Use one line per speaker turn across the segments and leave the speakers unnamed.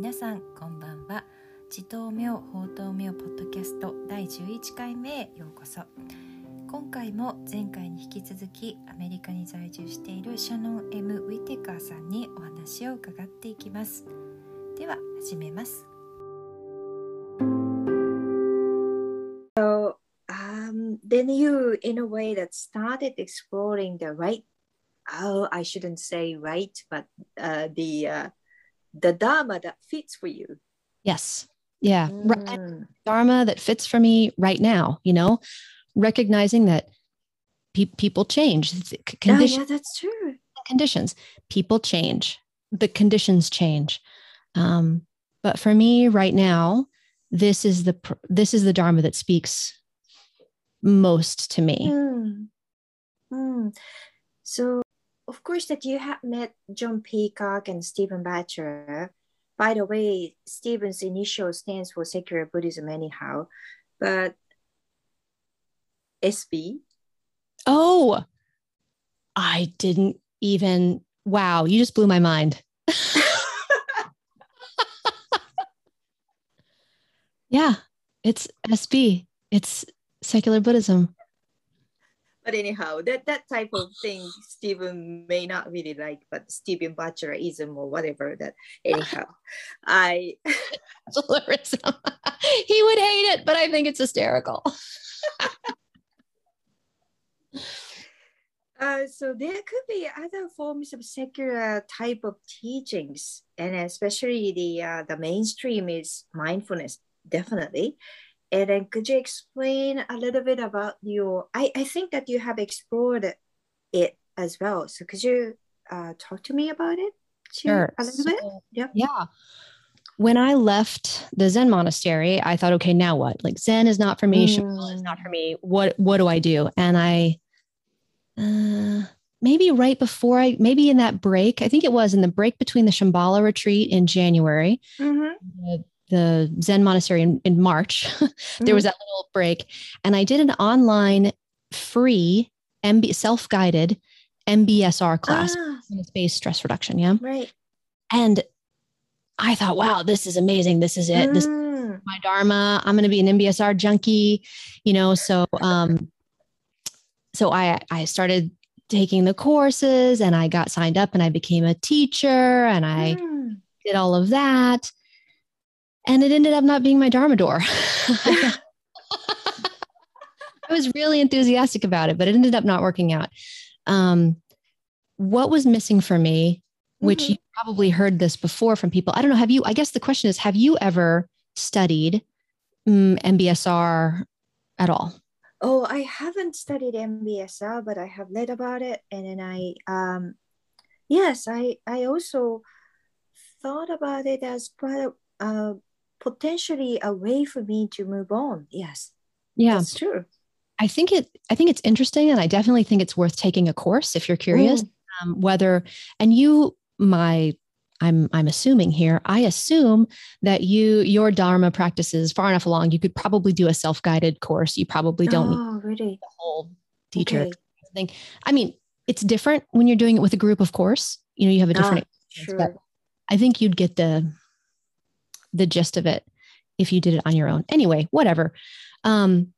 皆さんこんばんは地頭明法頭明ポッドキャスト第11回目へようこそ今回も前回に引き続きアメリカに在住しているシャノン M. ウィテカーさんにお話を伺っていきますでは始めます
So um, then you, in a way, that started exploring the right. Oh, I shouldn't say right, but uh, the uh, the dharma that fits for you.
Yes. Yeah.
Mm.
Dharma that fits for me right now, you know, recognizing that pe- people change,
Ah,
conditions,
yeah, that's true.
conditions, people change, the conditions change. Um, but for me right now, this is the, this is the Dharma that speaks most to me.
Mm. Mm. So, of course, that you have met John Peacock and Stephen Batchelor. By the way, Stephen's initial stands for secular Buddhism, anyhow, but SB.
Oh, I didn't even, wow, you just blew my mind. yeah, it's SB. It's secular Buddhism.
But anyhow, that that type of thing Stephen may not really like, but Stephen Batchelerism or whatever that anyhow. I
he would hate it, but I think it's hysterical.
uh, so there could be other forms of secular type of teachings, and especially the uh, the mainstream is mindfulness, definitely. And then could you explain a little bit about your? I, I think that you have explored it as well. So could you uh, talk to me about it? too,
Sure.
A little bit.
So,
Yep.
Yeah. When I left the Zen monastery, I thought, okay, now what? Like Zen is not for me, Shambhala is not for me. What what do I do? And I uh maybe right before I maybe in that break, I think it was in the break between the Shambhala retreat in January,
Mhm.
the, the Zen monastery in, in March, there was that little break. And I did an online free MB self-guided MBSR class,
Ah,
based stress reduction. Yeah.
right.
And I thought, wow, this is amazing. This is it. This is
Mm.
my dharma. I'm going to be an MBSR junkie, you know. So, um, so I I started taking the courses, and I got signed up, and I became a teacher, and I
Mm.
did all of that, and it ended up not being my dharma door. I was really enthusiastic about it, but it ended up not working out. Um, what was missing for me which
Mhm.
you probably heard this before from people. I don't know. Have you? I guess the question is, have you ever studied mm, MBSR at all?
Oh, I haven't studied MBSR, but I have read about it, and then I, um, yes, I, I also thought about it as part of, uh, potentially a way for me to move on. Yes,
Yeah,
that's true.
I think it. I think it's interesting, and I definitely think it's worth taking a course if you're curious. Um, whether and you, my, I'm I'm assuming here. I assume that you your dharma practices far enough along. You could probably do a self guided course. You probably don't need
Oh, really?
the whole teacher
Okay.
thing. I mean, it's different when you're doing it with a group, of course. You know, you have a different
Ah,
experience, but
sure.
I think you'd get the the gist of it if you did it on your own. Anyway, whatever. Um,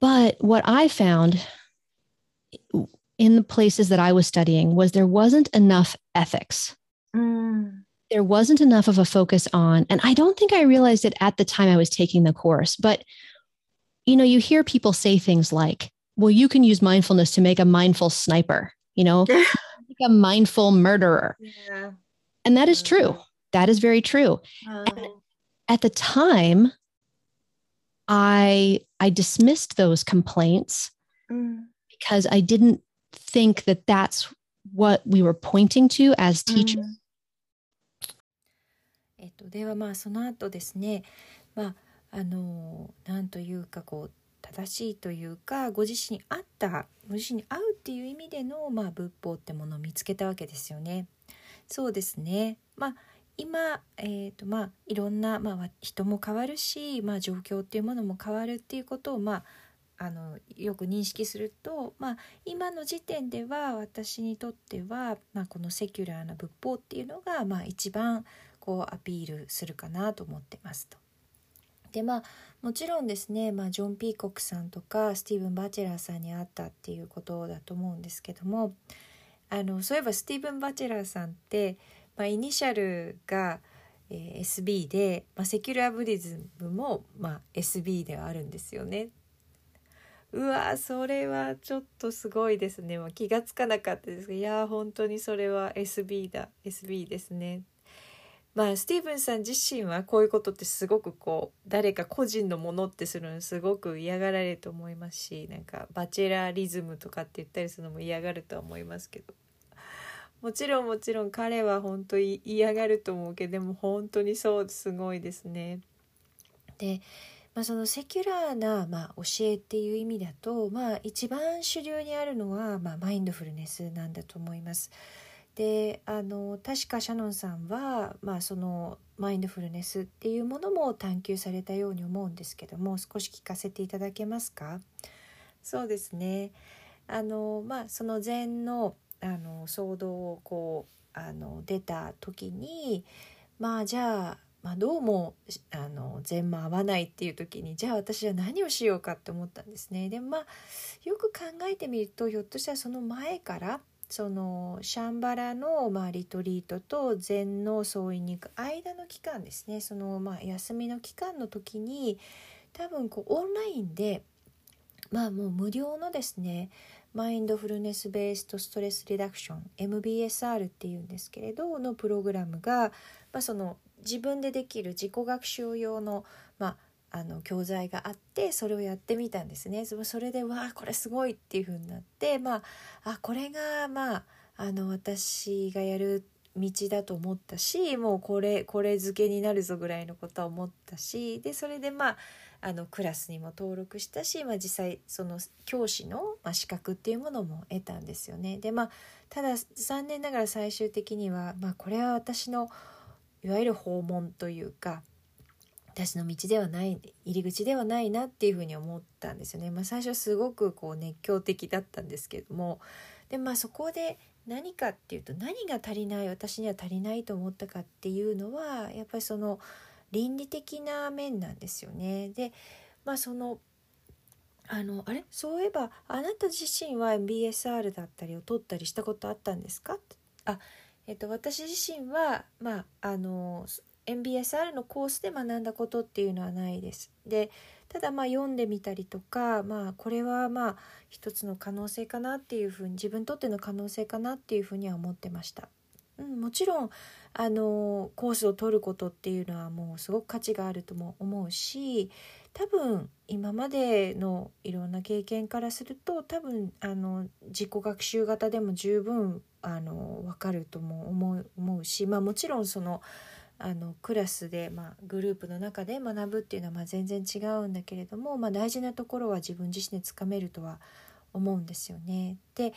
but what I found in the places that I was studying was there wasn't enough ethics.
Mm.
There wasn't enough of a focus on, and I don't think I realized it at the time I was taking the course, but you know, you hear people say things like, well, you can use mindfulness to make a mindful sniper, you know, make a mindful murderer.
Yeah.
And that is true. That is very true.
Uh,
At the time, I I dismissed those complaints
mm,
because I didn't think that that's what we were pointing to as teachers.
うん
えっと、ではまあその後ですねまああのなんというかこう正しいというかご自身に合ったご自身に合うっていう意味での、まあ、仏法ってものを見つけたわけですよね。そうですね、まあ 今、えーとまあ、いろんな、まあ、人も変わるし、まあ、状況っていうものも変わるっていうことを、まあ、あのよく認識すると、まあ、今の時点では私にとっては、まあ、このセキュラーな仏法っていうのが、まあ、一番こうアピールするかなと思ってますと。でまあもちろんですね、まあ、ジョン・ピーコックさんとかスティーブン・バチェラーさんに会ったっていうことだと思うんですけどもあのそういえばスティーブン・バチェラーさんって、まあ、イニシャルが、えー、SB で、まあ、セキュラーブリズムも、まあ、SB ではあるんですよね。うわそれはちょっとすごいですね、まあ、気が付かなかったですがいや本当にそれは SB だ。SB ですね。まあスティーブンさん自身はこういうことってすごくこう誰か個人のものってするのすごく嫌がられると思いますしなんかバチェラーリズムとかって言ったりするのも嫌がるとは思いますけど。もちろんもちろん彼は本当に嫌がると思うけどでも本当にそうすごいですね。で、まあ、そのセキュラーな、まあ、教えっていう意味だと、まあ、一番主流にあるのは、まあ、マインドフルネスなんだと思います。であの確かシャノンさんは、まあ、そのマインドフルネスっていうものも探求されたように思うんですけども少し聞かせていただけますか？そうですねあのまあその禅のあの騒動をこうあの出た時にまあじゃあまあ、どうもあの禅も合わないっていう時にじゃあ私は何をしようかって思ったんですね。でまあよく考えてみるとひょっとしたらその前からそのシャンバラの、まあ、リトリートと禅の総院に行く間の期間ですねその、まあ、休みの期間の時に多分こうオンラインでまあもう無料のですねマインドフルネスベースとストレスリダクション MBSR っていうんですけれどのプログラムが、まあ、その自分でできる自己学習用の、まあ、あの教材があってそれをやってみたんですね。それでわあこれすごいっていう風になってまああこれがまああの私がやる道だと思ったしもうこれこれ付けになるぞぐらいのことは思ったしでそれでまああのクラスにも登録したし、まあ、実際その教師の、まあ、資格っていうものも得たんですよね。でまあただ残念ながら最終的には、まあ、これは私のいわゆる訪問というか私の道ではない入り口ではないなっていうふうに思ったんですよね。まあ、最初すごくこう熱狂的だったんですけれどもでまあそこで何かっていうと何が足りない私には足りないと思ったかっていうのはやっぱりその倫理的な面なんですよね。でまあそのあのあれ？そういえばあなた自身は MBSR だったりを取ったりしたことあったんですか？あえっと、私自身は、まあ、あの MBSR のコースで学んだことっていうのはないです。でただまあ読んでみたりとか、まあ、これはまあ一つの可能性かなっていうふうに自分にとっての可能性かなっていうふうには思ってました。うん、もちろんあのコースを取ることっていうのはもうすごく価値があるとも思うし多分今までのいろんな経験からすると多分あの自己学習型でも十分あの分かるとも思う思うし、まあ、もちろんそのあのクラスで、まあ、グループの中で学ぶっていうのはまあ全然違うんだけれども、まあ、大事なところは自分自身でつかめるとは思うんですよね。で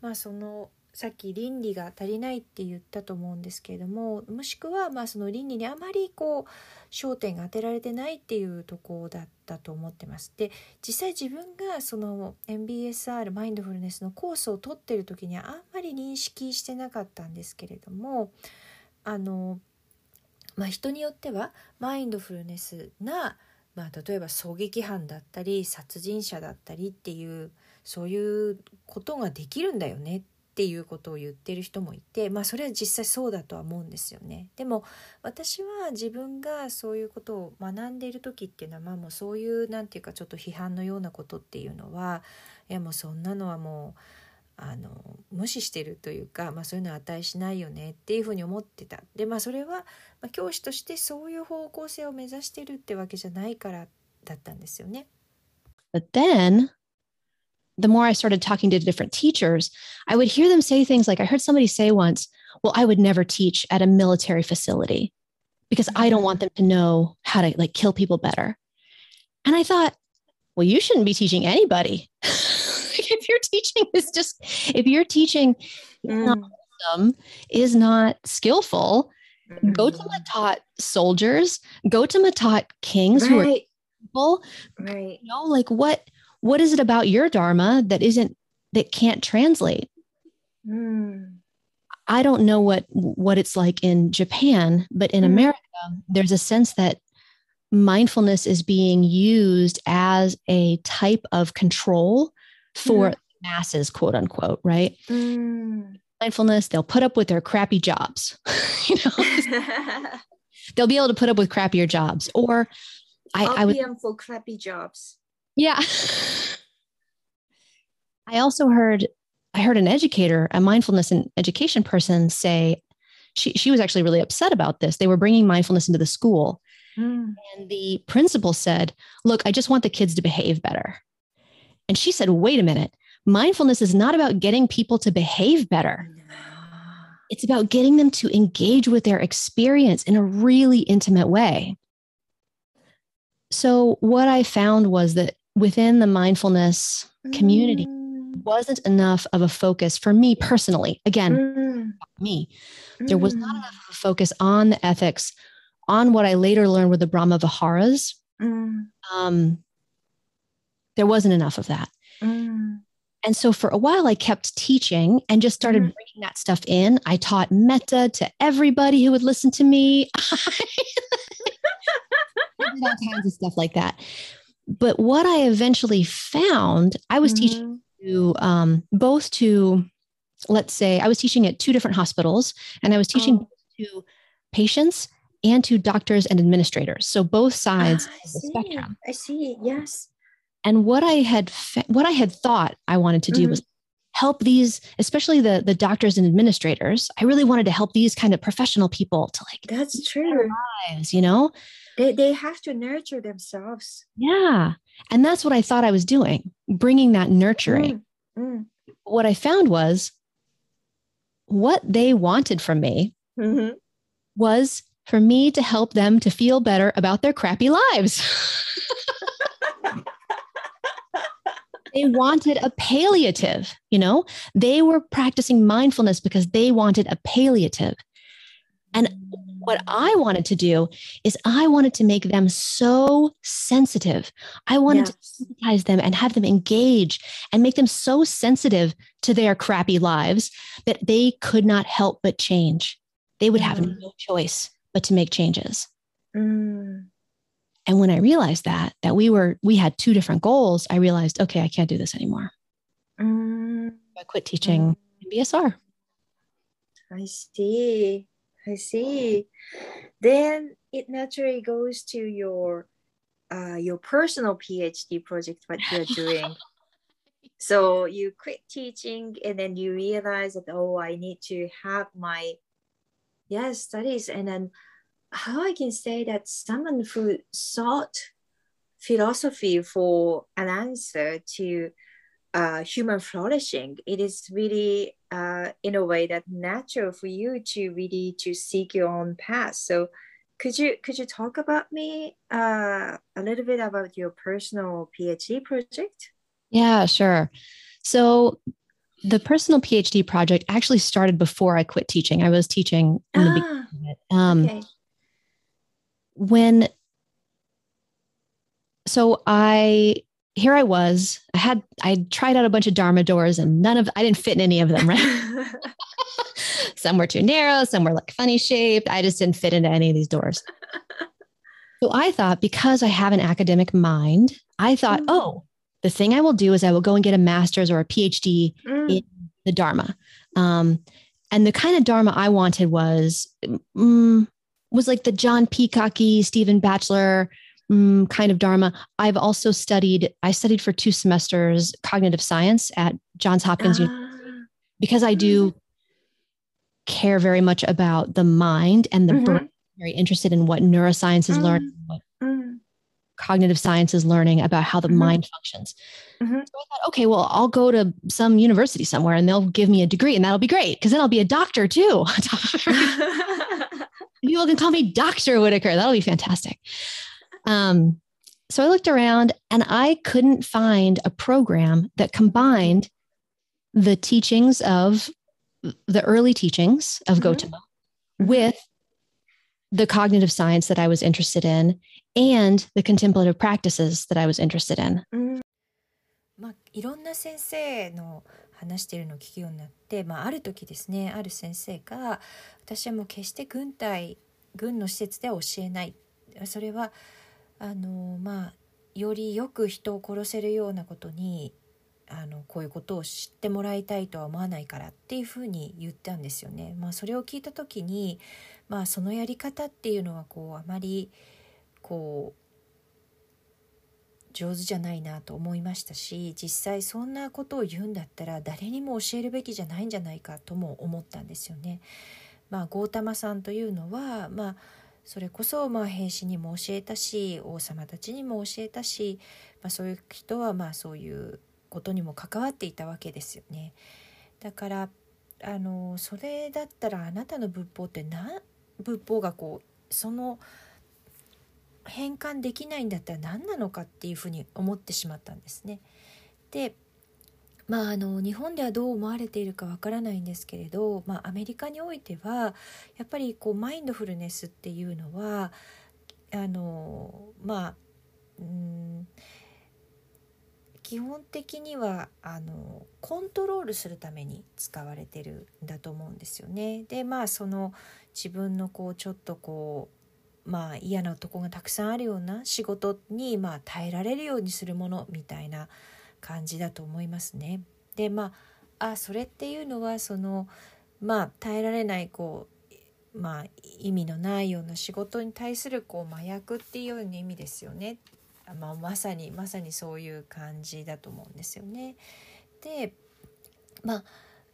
まあそのさっき倫理が足りないって言ったと思うんですけれどももしくはまあその倫理にあまりこう焦点が当てられてないっていうとこだったと思ってます。で実際自分がその MBSR マインドフルネスのコースを取ってる時にはあんまり認識してなかったんですけれどもあのまあ、人によってはマインドフルネスな、まあ、例えば狙撃犯だったり殺人者だったりっていうそういうことができるんだよねってっていうことを言ってる人もいてまあそれは実際そうだとは思うんですよね。でも私は自分がそういうことを学んでいる時っていうのはまあもうそういうなんていうかちょっと批判のようなことっていうのはいやもうそんなのはもうあの無視してるというか、まあ、そういうのは値しないよねっていうふうに思ってたでまあそれは、ま、教師としてそういう方向性を目指してるってわけじゃないからだったんですよね。
But then the more I started talking to different teachers, I would hear them say things like, I heard somebody say once, well, I would never teach at a military facility because I don't want them to know how to like kill people better. And I thought, well, you shouldn't be teaching anybody. if your teaching is just if your teaching mm. not awesome, is not skillful, mm. go to Matat soldiers, go to Matat kings right. who are people. Right. You know, like what what is it about your Dharma that isn't that can't translate? Mm. I don't know what what it's like in Japan, but in
Mhm.
America, there's a sense that mindfulness is being used as a type of control for masses, quote unquote, right?
Mm.
Mindfulness, they'll put up with their crappy jobs. you know, they'll be able to put up with crappier jobs. Or I, I would
for crappy jobs.
Yeah. I also heard I heard an educator, a mindfulness and education person say she she was actually really upset about this. They were bringing mindfulness into the school
Mm.
and the principal said, "Look, I just want the kids to behave better." And she said, "Wait a minute. Mindfulness is not about getting people to behave better. It's about getting them to engage with their experience in a really intimate way." So what I found was that within the mindfulness community
Mm.
wasn't enough of a focus for me personally. Again,
Mm.
me, there was not
Mm.
enough of a focus on the ethics, on what I later learned were the Brahma Viharas.
Mm.
Um, there wasn't enough of that.
Mm.
And so for a while, I kept teaching and just started
Mhm.
bringing that stuff in. I taught metta to everybody who would listen to me. I did all kinds of stuff like that. But what I eventually found, I was teaching
Mhm.
to um, both to let's say i was teaching at two different hospitals and i was teaching
Oh.
to patients and to doctors and administrators so both sides
Ah, I
of the
see.
spectrum
I see. Yes.
and what i had fa- what i had thought i wanted to do
Mhm.
was help these especially the the doctors and administrators i really wanted to help these kind of professional people to like
That's true.
lives you know
They, they have to nurture themselves.
yeah and that's what i thought i was doing bringing that nurturing
Mm. Mm.
what i found was what they wanted from me
Mhm.
was for me to help them to feel better about their crappy lives. they wanted a palliative, you know? They were practicing mindfulness because they wanted a palliative. And What I wanted to do is I wanted to make them so sensitive. I wanted to
Yes.
sensitize them and have them engage and make them so sensitive to their crappy lives that they could not help but change. They would have
Mm.
no choice but to make changes.
Mm.
And when I realized that, that we were, we had two different goals, I realized, okay, I can't do this anymore.
Mm.
I quit teaching BSR.
I see. I see. Then it naturally goes to your uh, your personal PhD project, what you're doing. so you quit teaching and then you realize that oh, I need to have my yes studies and then how I can say that someone who sought philosophy for an answer to uh, human flourishing, it is really uh, in a way that natural for you to really to seek your own path. So could you could you talk about me uh, a little bit about your personal PhD project?
Yeah, sure. So the personal PhD project actually started before I quit teaching. I was teaching in the beginning.
Ah.
Um,
okay.
when so i here i was i had i tried out a bunch of dharma doors and none of i didn't fit in any of them right some were too narrow some were like funny shaped i just didn't fit into any of these doors so i thought because i have an academic mind i thought
Mm.
oh the thing i will do is i will go and get a master's or a phd
Mm,
in the Dharma. Um, and the kind of Dharma I wanted was mm, was like the John Peacocky, Stephen Batchelor mm, kind of Dharma. I've also studied. I studied for two semesters cognitive science at Johns Hopkins University
ah,
because I do care very much about the mind and the
Mhm.
brain. Very interested in what neuroscience is
Mm.
learning, what
mm,
cognitive science is learning about how the
Mhm.
mind functions.
Mhm.
So I thought, okay, well, I'll go to some university somewhere and they'll give me a degree and that'll be great because then I'll be a doctor too. People can call me Dr. Whitaker. That'll be fantastic. Um, so I looked around and I couldn't find a program that combined the teachings of the early teachings of
Mhm.
Gautama
Mhm.
with the cognitive science that I was interested in and the contemplative practices that I was interested in.
mm,
まあ、いろんな先生の 話しているのを聞くようになって、まあ、ある時ですねある先生が私はもう決して軍隊軍の施設では教えないそれは あのまあよりよく人を殺せるようなことにあのこういうことを知ってもらいたいとは思わないからっていうふうに言ったんですよね。まあ、それを聞いた時に、まあ、そのやり方っていうのはこうあまりこう上手じゃないなと思いましたし実際そんなことを言うんだったら誰にも教えるべきじゃないんじゃないかとも思ったんですよね。まあ、ゴータマさんというのは、まあ、それこそまあ兵士にも教えたし王様たちにも教えたし、まあ、そういう人はまあそういうことにも関わっていたわけですよね。だからあのそれだったらあなたの仏法って何仏法がこうその変換できないんだったら何なのかっていうふうに思ってしまったんですね。でまあ、あの日本ではどう思われているかわからないんですけれど、まあ、アメリカにおいてはやっぱりこうマインドフルネスっていうのはあのまあうん基本的にはあのコントロールするために使われてるんだと思うんですよね。でまあその自分のこうちょっとこうまあ嫌なとこがたくさんあるような仕事にまあ耐えられるようにするものみたいな感じだと思いますね。でまああそれっていうのはそのまあ耐えられないこうまあ意味のないような仕事に対するこう麻薬っていうような意味ですよね。まあ、まさにまさにそういう感じだと思うんですよね。でまあ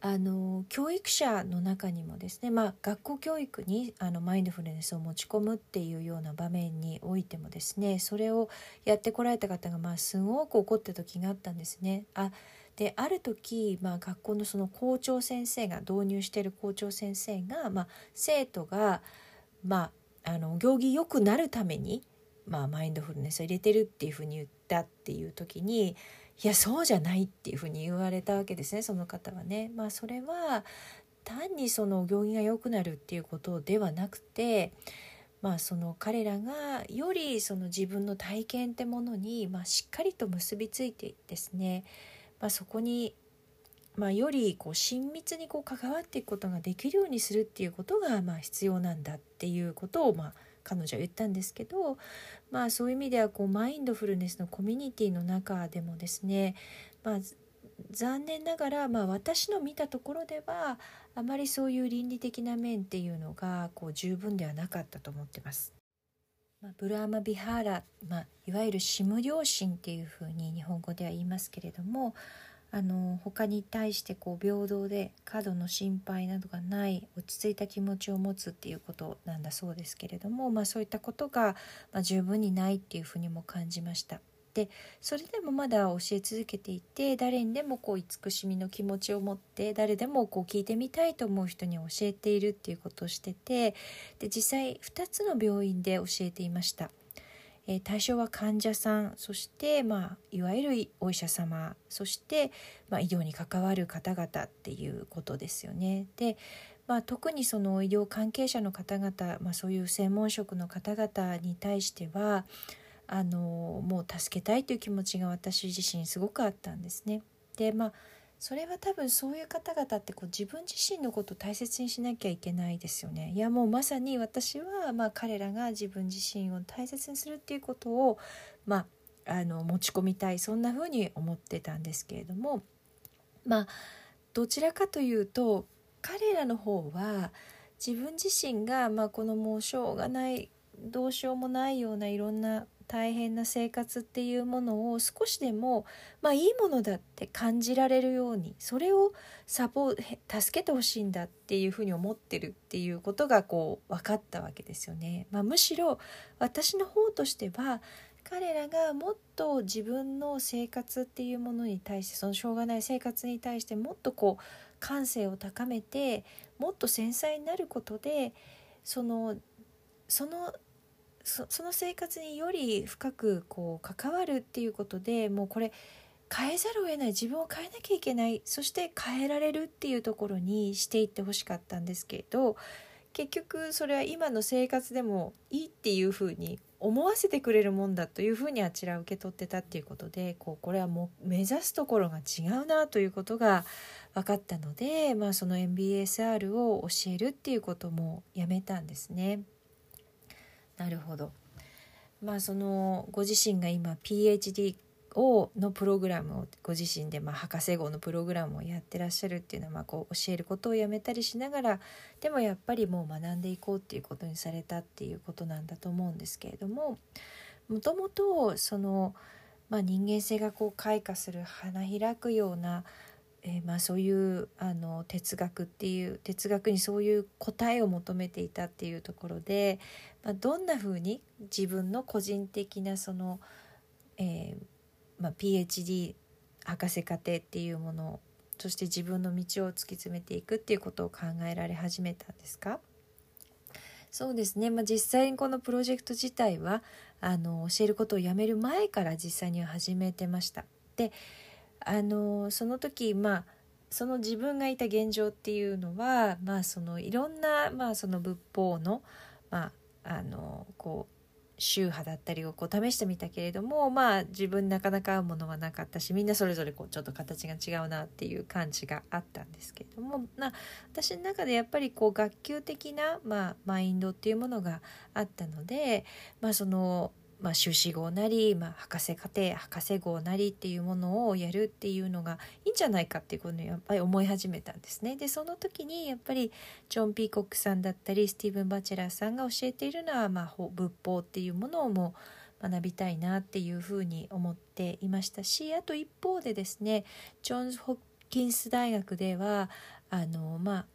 あの教育者の中にもですね、まあ、学校教育にあのマインドフルネスを持ち込むっていうような場面においてもですねそれをやってこられた方が、まあ、すごく怒った時があったんですね。あである時、まあ、学校のその校長先生が導入している校長先生が、まあ、生徒が、まあ、あの行儀良くなるために、まあ、マインドフルネスを入れてるっていうふうに言ったっていう時にいやそうじゃないっていうふうに言われたわけですねその方はね。まあ、それは単にその行儀が良くなるっていうことではなくて、まあ、その彼らがよりその自分の体験ってものに、まあ、しっかりと結びついてですね、まあ、そこに、まあ、よりこう親密にこう関わっていくことができるようにするっていうことがまあ必要なんだっていうことをまあ彼女は言ったんですけど、まあ、そういう意味ではこうマインドフルネスのコミュニティの中でもですね、まあ、残念ながら、まあ、私の見たところではあまりそういう倫理的な面っていうのがこう十分ではなかったと思ってます。まあ、ブラーマ・ビハーラ、まあ、いわゆるシム良心っていうふうに日本語では言いますけれどもあの他に対してこう平等で過度の心配などがない落ち着いた気持ちを持つっていうことなんだそうですけれども、まあ、そういったことが、まあ、十分にないっていうふうにも感じました。でそれでもまだ教え続けていて誰にでもこう慈しみの気持ちを持って誰でもこう聞いてみたいと思う人に教えているっていうことをしててで実際2つの病院で教えていました。え、対象は患者さんそして、まあ、いわゆるお医者様そして、まあ、医療に関わる方々っていうことですよね。でまあ、特にその医療関係者の方々、まあ、そういう専門職の方々に対してはあのもう助けたいという気持ちが私自身すごくあったんですね。でまあそれは多分そういう方々ってこう自分自身のことを大切にしなきゃいけないですよね。いやもうまさに私はまあ彼らが自分自身を大切にするっていうことをまああの持ち込みたいそんな風に思ってたんですけれどもまあどちらかというと彼らの方は自分自身がまあこのもうしょうがないどうしようもないようないろんな大変な生活っていうものを少しでも、まあ、いいものだって感じられるようにそれをサポ助けてほしいんだっていうふうに思ってるっていうことがこう分かったわけですよね。まあ、むしろ私の方としては彼らがもっと自分の生活っていうものに対してそのしょうがない生活に対してもっとこう感性を高めてもっと繊細になることでそのそのその生活により深くこう関わるっていうことでもうこれ変えざるを得ない自分を変えなきゃいけないそして変えられるっていうところにしていってほしかったんですけれど結局それは今の生活でもいいっていうふうに思わせてくれるもんだというふうにあちら受け取ってたっていうことでこうこれはもう目指すところが違うなということが分かったので、まあ、その MBSR を教えるっていうこともやめたんですね。なるほど。まあそのご自身が今 PhD をのプログラムをご自身でまあ博士号のプログラムをやってらっしゃるっていうのはまあこう教えることをやめたりしながらでもやっぱりもう学んでいこうっていうことにされたっていうことなんだと思うんですけれどももともとその、まあ、人間性がこう開花する花開くような、え、まあそういうあの哲学っていう哲学にそういう答えを求めていたっていうところで、まあ、どんなふうに自分の個人的なその、えーまあ、PhD 博士課程っていうものをそして自分の道を突き詰めていくっていうことを考えられ始めたんですか？そうですね、まあ、実際にこのプロジェクト自体はあの教えることをやめる前から実際には始めてました。であのその時まあその自分がいた現状っていうのは、まあ、そのいろんな、まあ、その仏法の,、まあ、あのこう宗派だったりをこう試してみたけれどもまあ自分なかなか合うものはなかったしみんなそれぞれこうちょっと形が違うなっていう感じがあったんですけれどもな私の中でやっぱりこう学級的な、まあ、マインドっていうものがあったので、まあ、そのまあ、修士号なり、まあ、博士課程博士号なりっていうものをやるっていうのがいいんじゃないかっていうことにやっぱり思い始めたんですね。でその時にやっぱりジョン・ピーコックさんだったりスティーブン・バチェラーさんが教えているのは、まあ、仏法っていうものをも学びたいなっていうふうに思っていましたしあと一方でですねジョンズ・ホッキンス大学ではあのまあ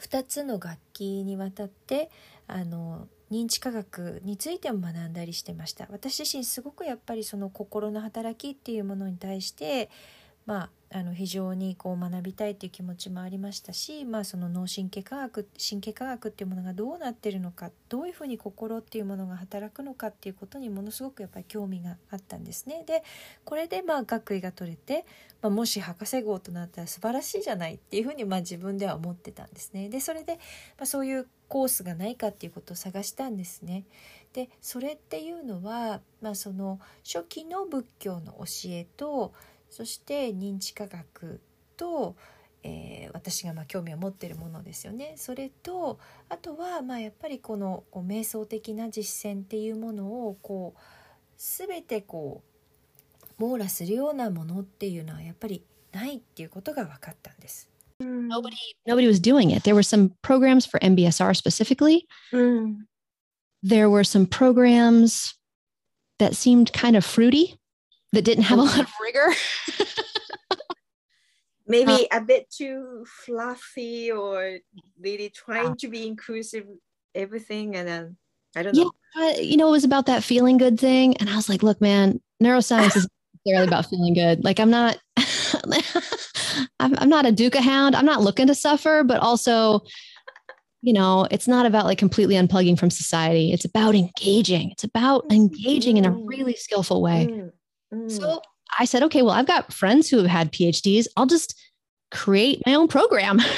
2つの楽器にわたってあの認知科学についても学んだりしてました私自身すごくやっぱりその心の働きっていうものに対してまああの非常にこう学びたいっていう気持ちもありましたし、まあ、その脳神経科学神経科学っていうものがどうなってるのかどういうふうに心っていうものが働くのかっていうことにものすごくやっぱり興味があったんですね。でこれでまあ学位が取れて、まあ、もし博士号となったら素晴らしいじゃないっていうふうにまあ自分では思ってたんですね。でそれで、まあ、そういうコースがないかっていうことを探したんですね。でそれっていうのは、まあ、その初期の仏教の教えとそして認知科学と、えー、私がま興味を持ってるものですよね。それとあとはまあやっぱりこのこう瞑想的な実践っていうものをこう全てこう網羅するようなものっていうのはやっぱりないっていうことが分かったんです。
Nobody nobody was doing it. There were some programs for mbsr specifically. Mm. there were some programs that seemed kind of fruity that didn't have a lot of rigor.
Maybe uh, a bit too fluffy or really trying to be inclusive everything and then i don't know.
yeah, you know it was about that feeling good thing and i was like look man neuroscience is necessarily about feeling good. Like i'm not I'm, I'm not a Duca hound. I'm not looking to suffer, but also, you know, it's not about like completely unplugging from society. It's about engaging. It's about engaging in a mm. really skillful way. Mm, mm. So I said, okay, well, I've got friends who have had PhDs. I'll just create my own program.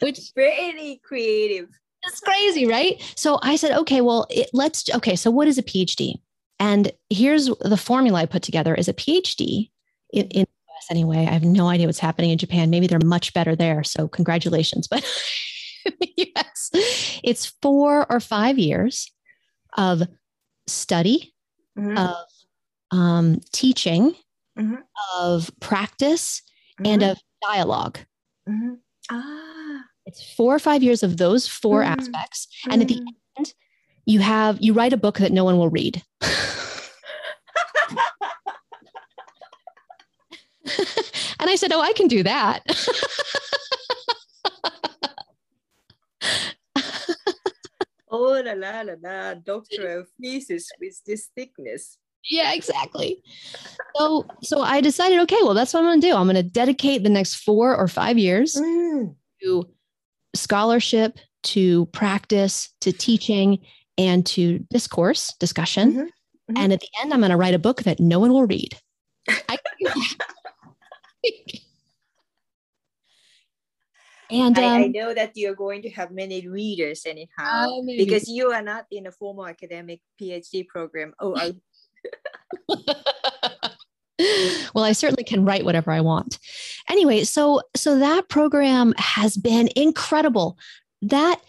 Which is really creative.
It's crazy, right? So I said, okay, well, it, let's okay. So what is a PhD? And here's the formula I put together: is a PhD in, in US anyway. I have no idea what's happening in Japan. Maybe they're much better there. So congratulations. But yes, it's four or five years of study, mm-hmm. of um, teaching, mm-hmm. of practice, mm-hmm. and of dialog mm-hmm. Ah. It's four or five years of those 4 mm-hmm. aspects. And at the mm-hmm. end, you have you write a book that no one will read. and I said, Oh, I can do that.
oh la la la la, doctoral thesis with this thickness.
Yeah, exactly. So so I decided, okay, well, that's what I'm gonna do. I'm gonna dedicate the next four or five years mm. to scholarship, to practice, to teaching, and to discourse, discussion. Mm-hmm. Mm-hmm. And at the end, I'm going to write a book that no one will read. And
I, I
um,
know that you're going to have many readers anyhow
uh,
because you are not in a formal academic PhD program. Oh, I,
well, I certainly can write whatever I want. Anyway, so so that program has been incredible. That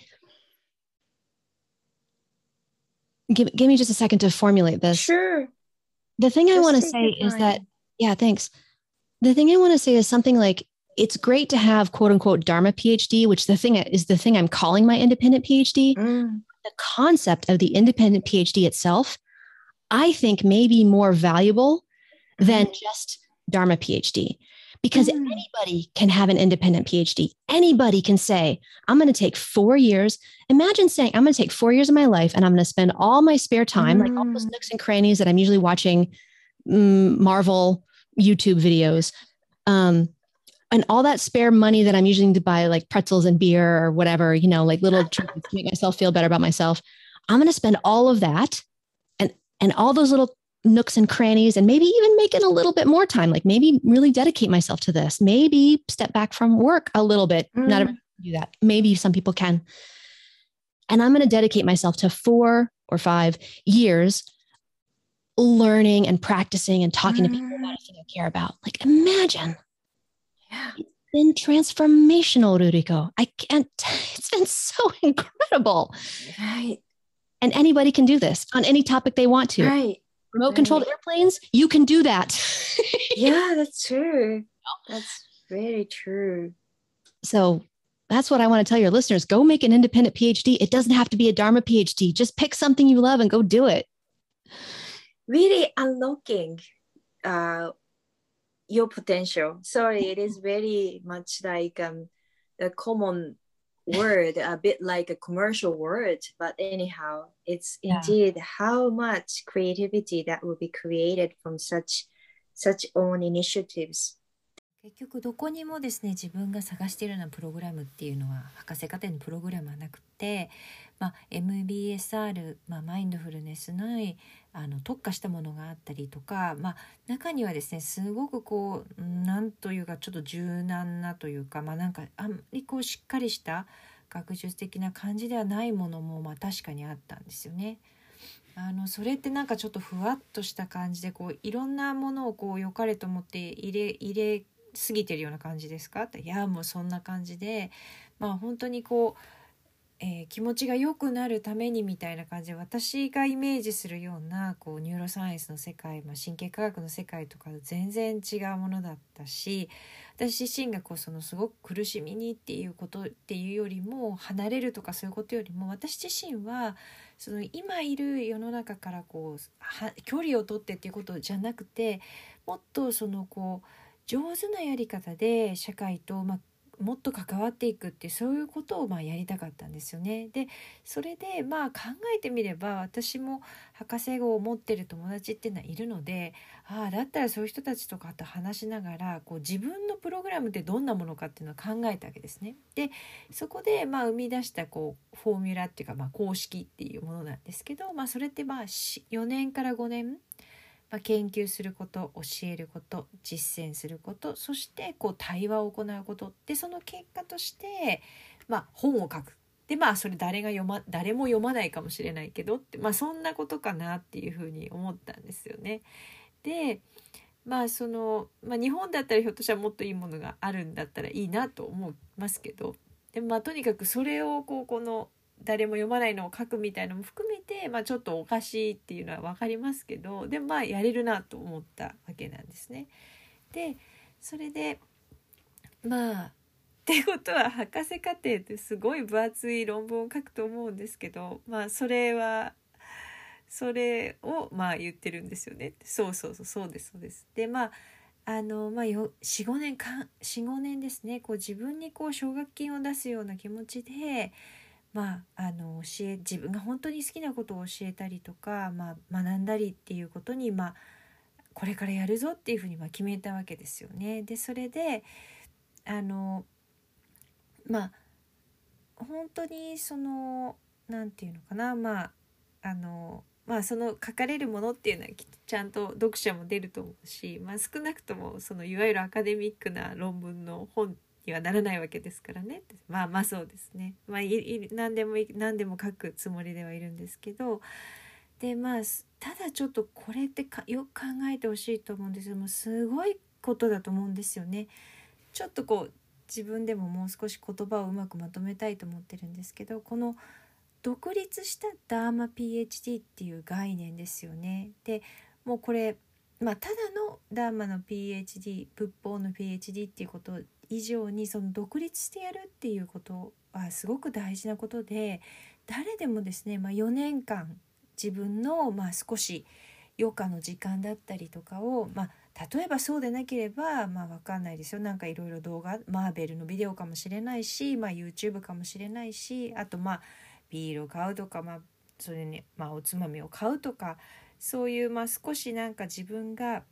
give, give me just a second to formulate this.
sure.
The thing I want to say is that yeah, thanks. The thing I want to say is something like it's great to have quote unquote Dharma PhD, which the thing is the thing I'm calling my independent PhD.
Mm,
The concept of the independent PhD itself, I think may be more valuable than just Dharma PhD. Because
Mm.
anybody can have an independent PhD. Anybody can say, I'm going to take four years. Imagine saying, I'm going to take four years of my life and I'm going to spend all my spare time, like all those
Mm.
nooks and crannies that I'm usually watching mm, Marvel YouTube videos. Um, and all that spare money that I'm using to buy like pretzels and beer or whatever, you know, like little to make myself feel better about myself. I'm going to spend all of that and and all those little nooks and crannies and maybe even make it a little bit more time, like maybe really dedicate myself to this. Maybe step back from work a little bit. Not
Mm.
everyone can do that. Maybe some people can. And I'm going to dedicate myself to 4 or 5 years learning and practicing and talking to people about mm. a thing I care about. Like imagine
yeah.
It's been transformational, Ruriko. I can't, it's been so incredible.
Right.
And anybody can do this on any topic they want to.
Right.
Remote controlled airplanes, you can do that.
Yeah, that's true. That's very true.
so that's what I want to tell your listeners. Go make an independent PhD. It doesn't have to be a Dharma PhD. Just pick something you love and go do it.
Really unlocking uh, your potential. Sorry, it is very much like um, a common word, a bit like a commercial word. But anyhow, it's
Yeah.
indeed how much creativity that will be created from such such own initiatives.
結局どこにもですね自分が探しているようなプログラムっていうのは博士課程のプログラムはなくて、まあ、MBSR、まあ、マインドフルネスのあの特化したものがあったりとか、まあ、中にはですねすごくこうなんというかちょっと柔軟なというか、まあ、なんかあんまりこうしっかりした学術的な感じではないものもまあ確かにあったんですよね。あのそれってなんかちょっとふわっとした感じでこういろんなものをこう良かれと思って入れ入れ過ぎてるような感じですか？っていやもうそんな感じでまあ本当にこう、えー気持ちが良くなるためにみたいな感じで私がイメージするようなこうニューロサイエンスの世界、まあ、神経科学の世界とか全然違うものだったし私自身がこうそのすごく苦しみにっていうことっていうよりも離れるとかそういうことよりも私自身はその今いる世の中からこうは距離を取ってっていうことじゃなくてもっとそのこう上手なやり方で社会と、まあ、もっと関わっていくってそういうことをまあやりたかったんですよね。でそれでまあ考えてみれば私も博士号を持ってる友達っていうのはいるのでああだったらそういう人たちとかと話しながらこう自分のプログラムってどんなものかっていうのを考えたわけですね。でそこでまあ生み出したこうフォーミュラっていうかまあ公式っていうものなんですけど、まあ、それってまあ4年から5年まあ、研究すること教えること実践することそしてこう対話を行うこと。でその結果として、まあ、本を書く。でまあそれ誰が読ま誰も読まないかもしれないけどって、まあ、そんなことかなっていうふうに思ったんですよね。でまあその、まあ、日本だったらひょっとしたらもっといいものがあるんだったらいいなと思いますけど。でもまあとにかくそれをこうこの誰も読まないのを書くみたいのも含めて、まあ、ちょっとおかしいっていうのは分かりますけどでもまあやれるなと思ったわけなんですね。でそれでまあってことは博士課程ってすごい分厚い論文を書くと思うんですけどまあそれはそれをまあ言ってるんですよね。そうそうそうそうですそうです。でまああのまあ、45年間45年ですねこう自分にこう奨学金を出すような気持ちでまあ、あの教え自分が本当に好きなことを教えたりとか、まあ、学んだりっていうことに、まあ、これからやるぞっていうふうにまあ決めたわけですよね。でそれであのまあ本当にそのなんていうのかなまああのまあその書かれるものっていうのはちゃんと読者も出ると思うし、まあ、少なくともそのいわゆるアカデミックな論文の本にはならないわけですからね。まあまあそうですね、まあ、いい何でも何でも書くつもりではいるんですけど。でまあただちょっとこれってかよく考えてほしいと思うんですよ。もうすごいことだと思うんですよね。ちょっとこう自分でももう少し言葉をうまくまとめたいと思ってるんですけど。この独立したダーマ PhD っていう概念ですよね。でもうこれまあ、ただのダーマの PhD 仏法の PhD っていうこと以上にその独立してやるっていうことはすごく大事なことで誰でもですね、まあ、4年間自分のまあ少し余暇の時間だったりとかを、まあ、例えばそうでなければまあ分かんないですよ。なんかいろいろ動画マーベルのビデオかもしれないし、まあ、YouTube かもしれないしあとまあビールを買うとか、まあ、それに、まあ、おつまみを買うとかそういう、まあ、少しなんか自分が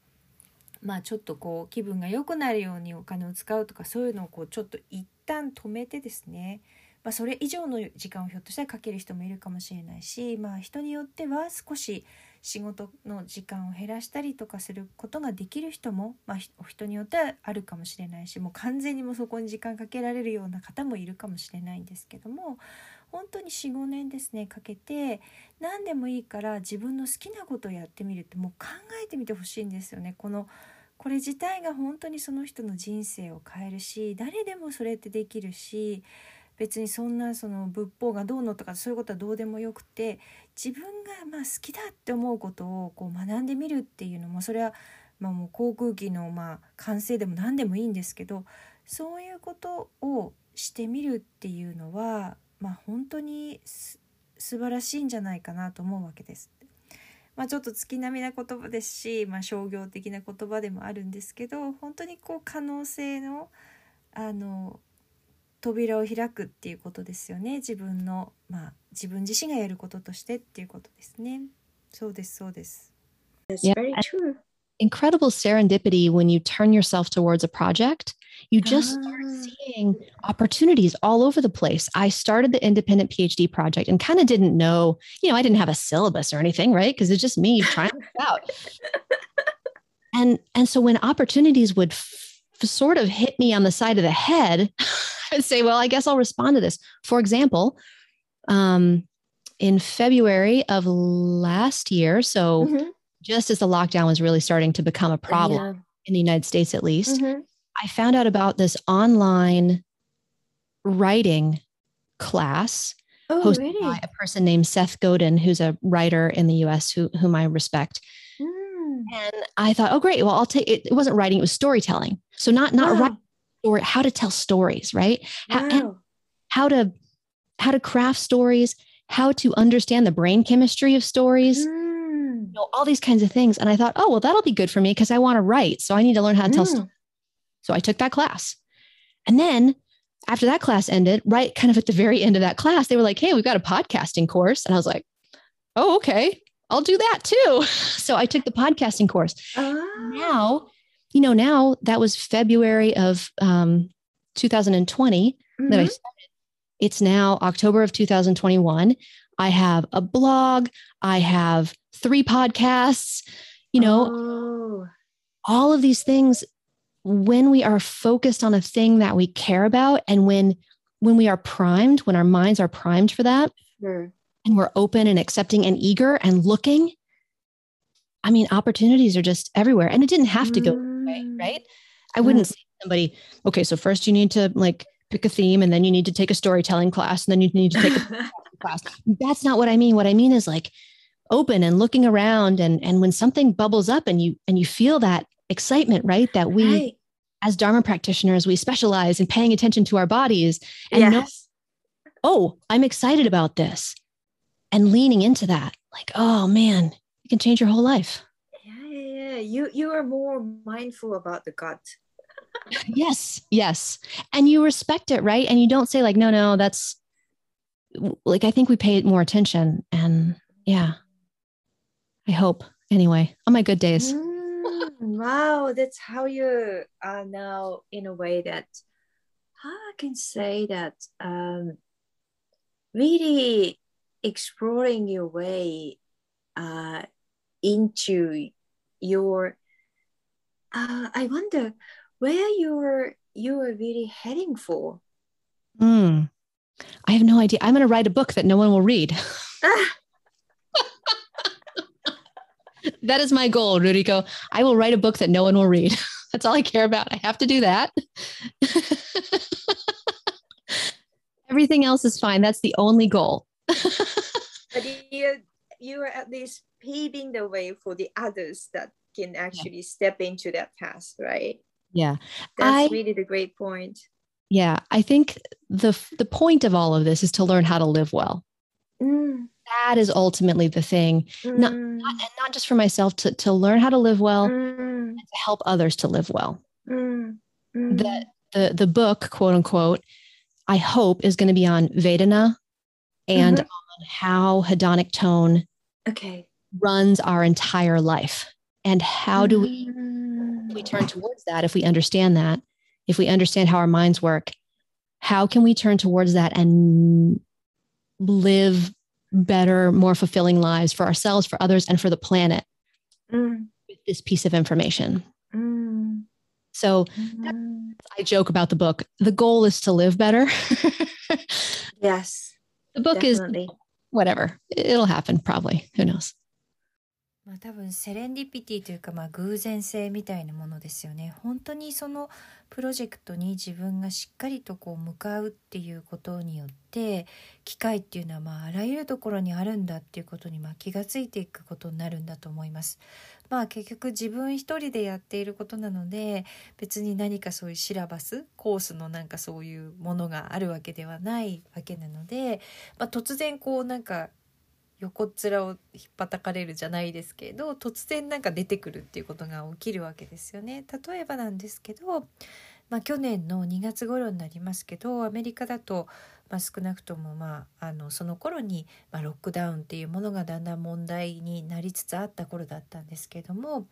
まあちょっとこう気分が良くなるようにお金を使うとかそういうのをこうちょっと一旦止めてですね。まあ、それ以上の時間をひょっとしたらかける人もいるかもしれないし、まあ、人によっては少し仕事の時間を減らしたりとかすることができる人も、まあ、人によってはあるかもしれないしもう完全にもそこに時間かけられるような方もいるかもしれないんですけども本当に45年ですねかけて何でもいいから自分の好きなことをやってみるってもう考えてみてほしいんですよね。このこれ自体が本当にその人の人生を変えるし誰でもそれってできるし別にそんなその仏法がどうのとかそういうことはどうでもよくて自分がまあ好きだって思うことをこう学んでみるっていうのもそれはまあもう航空機のまあ完成でも何でもいいんですけどそういうことをしてみるっていうのはまあ本当に素晴らしいんじゃないかなと思うわけです。まあ、ちょっと月並みな言葉ですし、まあ、商業的な言葉でもあるんですけど本当にこう可能性のあの扉を開くっていうことですよね。自分のまあ自分自身がやることとしてっていうことですね。そうですそうです。
す
Incredible serendipity when you turn yourself towards a project. You just start seeing opportunities all over the place. I started the independent PhD project and kind of didn't know, you know, I didn't have a syllabus or anything, right? Because it's just me trying it out. and and so when opportunities would f- sort of hit me on the side of the head, I'd say, well, I guess I'll respond to this. For example, um, in February of last year, so mm-hmm. Just as the lockdown was really starting to become a problem yeah. in the United States, at least, mm-hmm. I found out about this online writing class oh, hosted really? by a person named Seth Godin, who's a writer in the US who, whom I respect. Mm. And I thought, oh, great. Well, I'll take it. It wasn't writing, it was storytelling. So not, not wow. writing or how to tell stories, right? Wow. How, how to how to craft stories, how to understand the brain chemistry of stories, mm. Know, all these kinds of things. And I thought, oh well, that'll be good for me because I want to write, so I need to learn how to mm. tell stories. So I took that class, and then after that class ended, right, kind of at the very end of that class, they were like, "Hey, we've got a podcasting course," and I was like, "Oh, okay." I'll do that too. So I took the podcasting course. Oh. Now you know, now that was February of um, 2020 mm-hmm. that I mm-hmm. started. It's now October of 2021. I have a blog. I have three podcasts. You know, oh. all of these things. When we are focused on a thing that we care about, and when when we are primed, when our minds are primed for that, sure. and we're open and accepting and eager and looking, I mean, opportunities are just everywhere. And it didn't have to go way, mm. right? I wouldn't say somebody, okay, so first you need to like pick a theme and then you need to take a storytelling class and then you need to take a class. That's not what I mean. What I mean is like open and looking around and and when something bubbles up and you and you feel that excitement, right? That we right. as Dharma practitioners, we specialize in paying attention to our bodies and yes. know, oh, I'm excited about this. And leaning into that, like, oh man, it can change your whole life Yeah yeah
you you are more mindful about the gut
yes yes and you respect it right and you don't say like no no that's like i think we pay more attention and yeah i hope anyway on my good days
mm, wow that's how you are now in a way that i can say that um really exploring your way uh into your uh, I wonder where your you are really heading for?
Mm. I have no idea. I'm going to write a book that no one will read. that is my goal, Ruriko. I will write a book that no one will read. That's all I care about. I have to do that. Everything else is fine. That's the only goal.
but you, you are at least paving the way for the others that can actually yeah. step into that path, right?
Yeah.
That's I, really the great point.
Yeah. I think the the point of all of this is to learn how to live well.
Mm.
That is ultimately the thing. Mm. Not, not, and not just for myself to, to learn how to live well mm. and to help others to live well.
Mm.
The, the the book, quote unquote, I hope is going to be on Vedana and mm-hmm. on how hedonic tone
okay.
runs our entire life. And how do we, we turn towards that if we understand that? If we understand how our minds work, how can we turn towards that and live better, more fulfilling lives for ourselves, for others, and for the planet
mm.
with this piece of information?
Mm.
So mm. I joke about the book. The goal is to live better.
yes.
The book definitely. is whatever. It'll happen probably. Who knows?
まあ、多分セレンディピティというか、まあ、偶然性みたいなものですよね本当にそのプロジェクトに自分がしっかりとこう向かうっていうことによって機会っていうのはまああらゆるところにあるんだっていうことにまあ気がついていくことになるんだと思います。まあ結局自分一人でやっていることなので別に何かそういうシラバスコースのなんかそういうものがあるわけではないわけなので、まあ、突然こうなんか横っ面をひっぱたかれるじゃないですけど突然なんか出てくるっていうことが起きるわけですよね。例えばなんですけど、まあ、去年の2月頃になりますけどアメリカだと、まあ、少なくとも、まあ、あのその頃に、まあ、ロックダウンっていうものがだんだん問題になりつつあった頃だったんですけども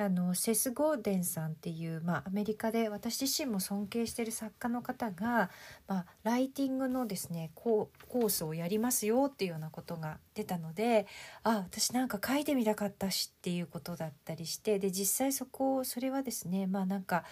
あのセス・ゴーデンさんっていう、まあ、アメリカで私自身も尊敬してる作家の方が、まあ、ライティングのですねコースをやりますよっていうようなことが出たのであ私なんか書いてみたかったしっていうことだったりしてで実際そこそれはですねまあなんか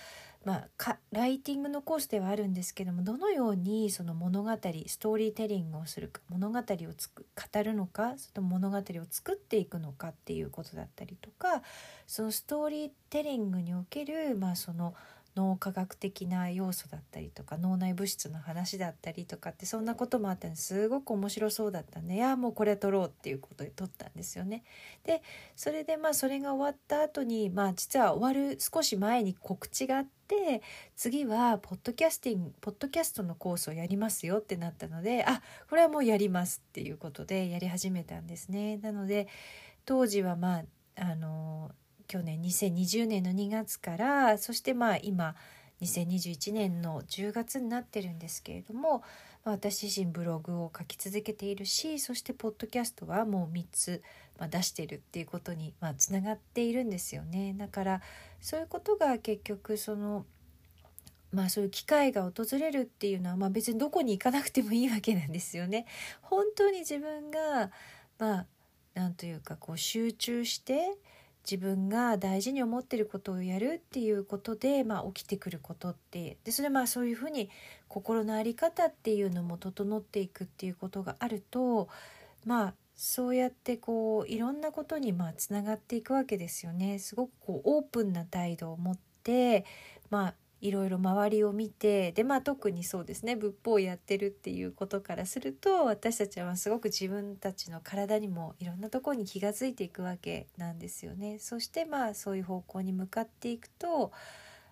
まあ、ライティングのコースではあるんですけどもどのようにその物語ストーリーテリングをするか物語をつく語るのかその物語を作っていくのかっていうことだったりとかそのストーリーテリングにおける、まあ、その脳科学的な要素だったりとか脳内物質の話だったりとかってそんなこともあったんですごく面白そうだったんでいやもうこれ撮ろうっていうことで撮ったんですよね。でそれでまあそれが終わった後にまあ実は終わる少し前に告知があって次はポッドキャスティングポッドキャストのコースをやりますよってなったのであこれはもうやりますっていうことでやり始めたんですね。なので当時はまああの去年2020年の2月からそしてまあ今2021年の10月になってるんですけれども、私自身ブログを書き続けているしそしてポッドキャストはもう3つ、まあ、出してるっていうことにまあつながっているんですよね。だからそういうことが結局そのまあそういう機会が訪れるっていうのは、まあ、別にどこに行かなくてもいいわけなんですよね。本当に自分がまあなんというかこう集中して自分が大事に思ってることをやるっていうことで、まあ、起きてくることってでそれまあそういうふうに心の在り方っていうのも整っていくっていうことがあるとまあそうやってこういろんなことにまあつながっていくわけですよね。すごくこうオープンな態度を持ってまあいろいろ周りを見てでまあ特にそうですね仏法をやってるっていうことからすると私たちはすごく自分たちの体にもいろんなところに気が付いていくわけなんですよね。そしてまあそういう方向に向かっていくと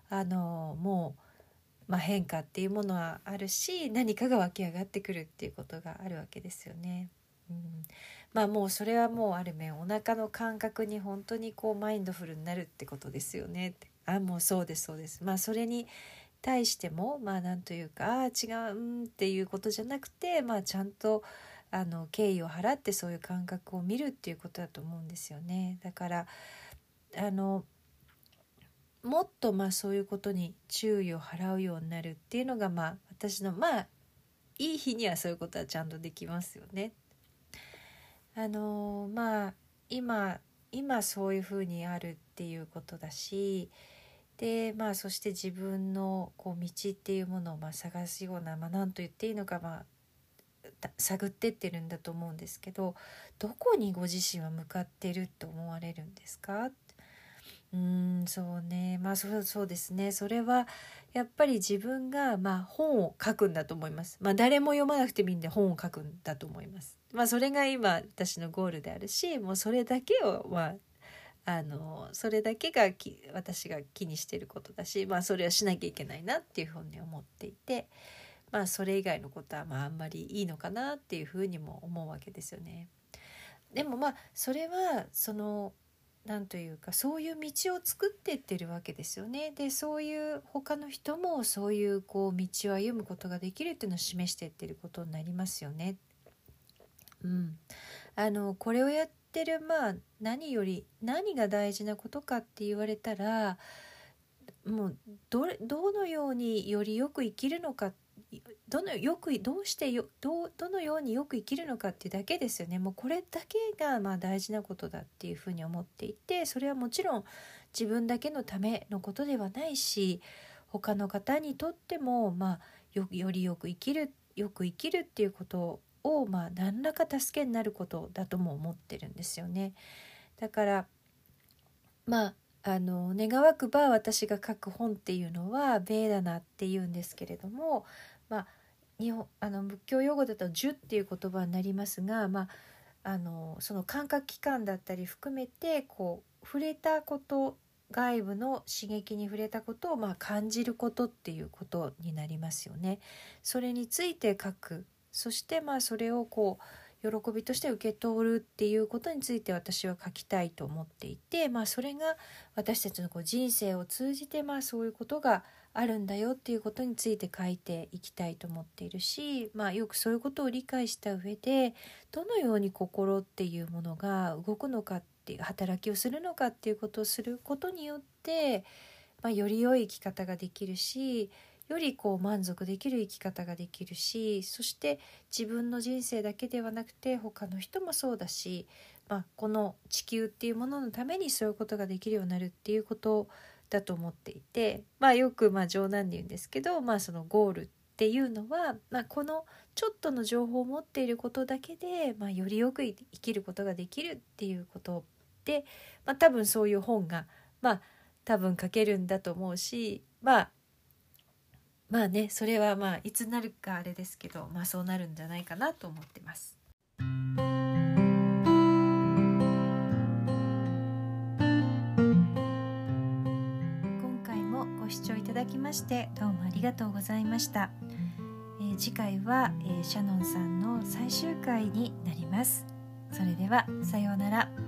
あのもう、まあ、変化っていうものはあるし何かが湧き上がってくるっていうことがあるわけですよね。うん、まあもうそれはもうある面お腹の感覚に本当にこうマインドフルになるってことですよねあもうそうですそうですまあそれに対してもまあなんというかあ違うんっていうことじゃなくてまあちゃんとあの敬意を払ってそういう感覚を見るっていうことだと思うんですよね。だからあのもっとまあそういうことに注意を払うようになるっていうのがまあ私のまあいい日にはそういうことはちゃんとできますよね。あのまあ今今そういうふうにあるっていうことだしでまあそして自分のこう道っていうものをまあ探すような、まあ、何と言っていいのかまあ探ってってるんだと思うんですけどどこにご自身は向かってると思われるんですか？うんそうね。まあそうそうですね。それはやっぱり自分がまあ本を書くんだと思います。まあ誰も読まなくてもいいんで本を書くんだと思います。まあそれが今私のゴールであるしもうそれだけをまああのそれだけがき私が気にしてることだしまあそれはしなきゃいけないなっていうふうに思っていてまあそれ以外のことはまああんまりいいのかなっていうふうにも思うわけですよね。でもまあそれはその何というかそういう道を作っていってるわけですよね。でそういう他の人もそういうこう道を歩むことができるっていうのを示していってることになりますよね。うん、あのこれをやってるまあ何より何が大事なことかって言われたらもうどどのようによりよく生きるのかどのよくどうしてよどどのようによく生きるのかってだけですよね。もうこれだけがまあ大事なことだっていうふうに思っていてそれはもちろん自分だけのためのことではないし他の方にとってもまあよよりよく生きるよく生きるっていうことをまあ何らか助けになることだとも思ってるんですよね。だからまああの願わくば私が書く本っていうのはベーダナっていうんですけれどもまあ、日本あの仏教用語だと「呪」っていう言葉になりますが、まあ、あのその感覚器官だったり含めてこう触れたこと外部の刺激に触れたことをまあ感じることっていうことになりますよね。それについて書くそしてまあそれをこう喜びとして受け取るっていうことについて私は書きたいと思っていて、まあ、それが私たちのこう人生を通じてまあそういうことがあるんだよっていうことについて書いていきたいと思っているし、まあ、よくそういうことを理解した上でどのように心っていうものが動くのかっていう働きをするのかっていうことをすることによって、まあ、より良い生き方ができるしよりこう満足できる生き方ができるしそして自分の人生だけではなくて他の人もそうだし、まあ、この地球っていうもののためにそういうことができるようになるっていうことだと思っていて、まあ、よくまあ冗談で言うんですけど、まあ、そのゴールっていうのは、まあ、このちょっとの情報を持っていることだけで、まあ、よりよく生きることができるっていうことで、まあ、多分そういう本が、まあ、多分書けるんだと思うしまあまあねそれはまあいつなるかあれですけど、まあ、そうなるんじゃないかなと思ってます。今回もご視聴いただきましてどうもありがとうございました、えー、次回は、えー、シャノンさんの最終回になります。それではさようなら。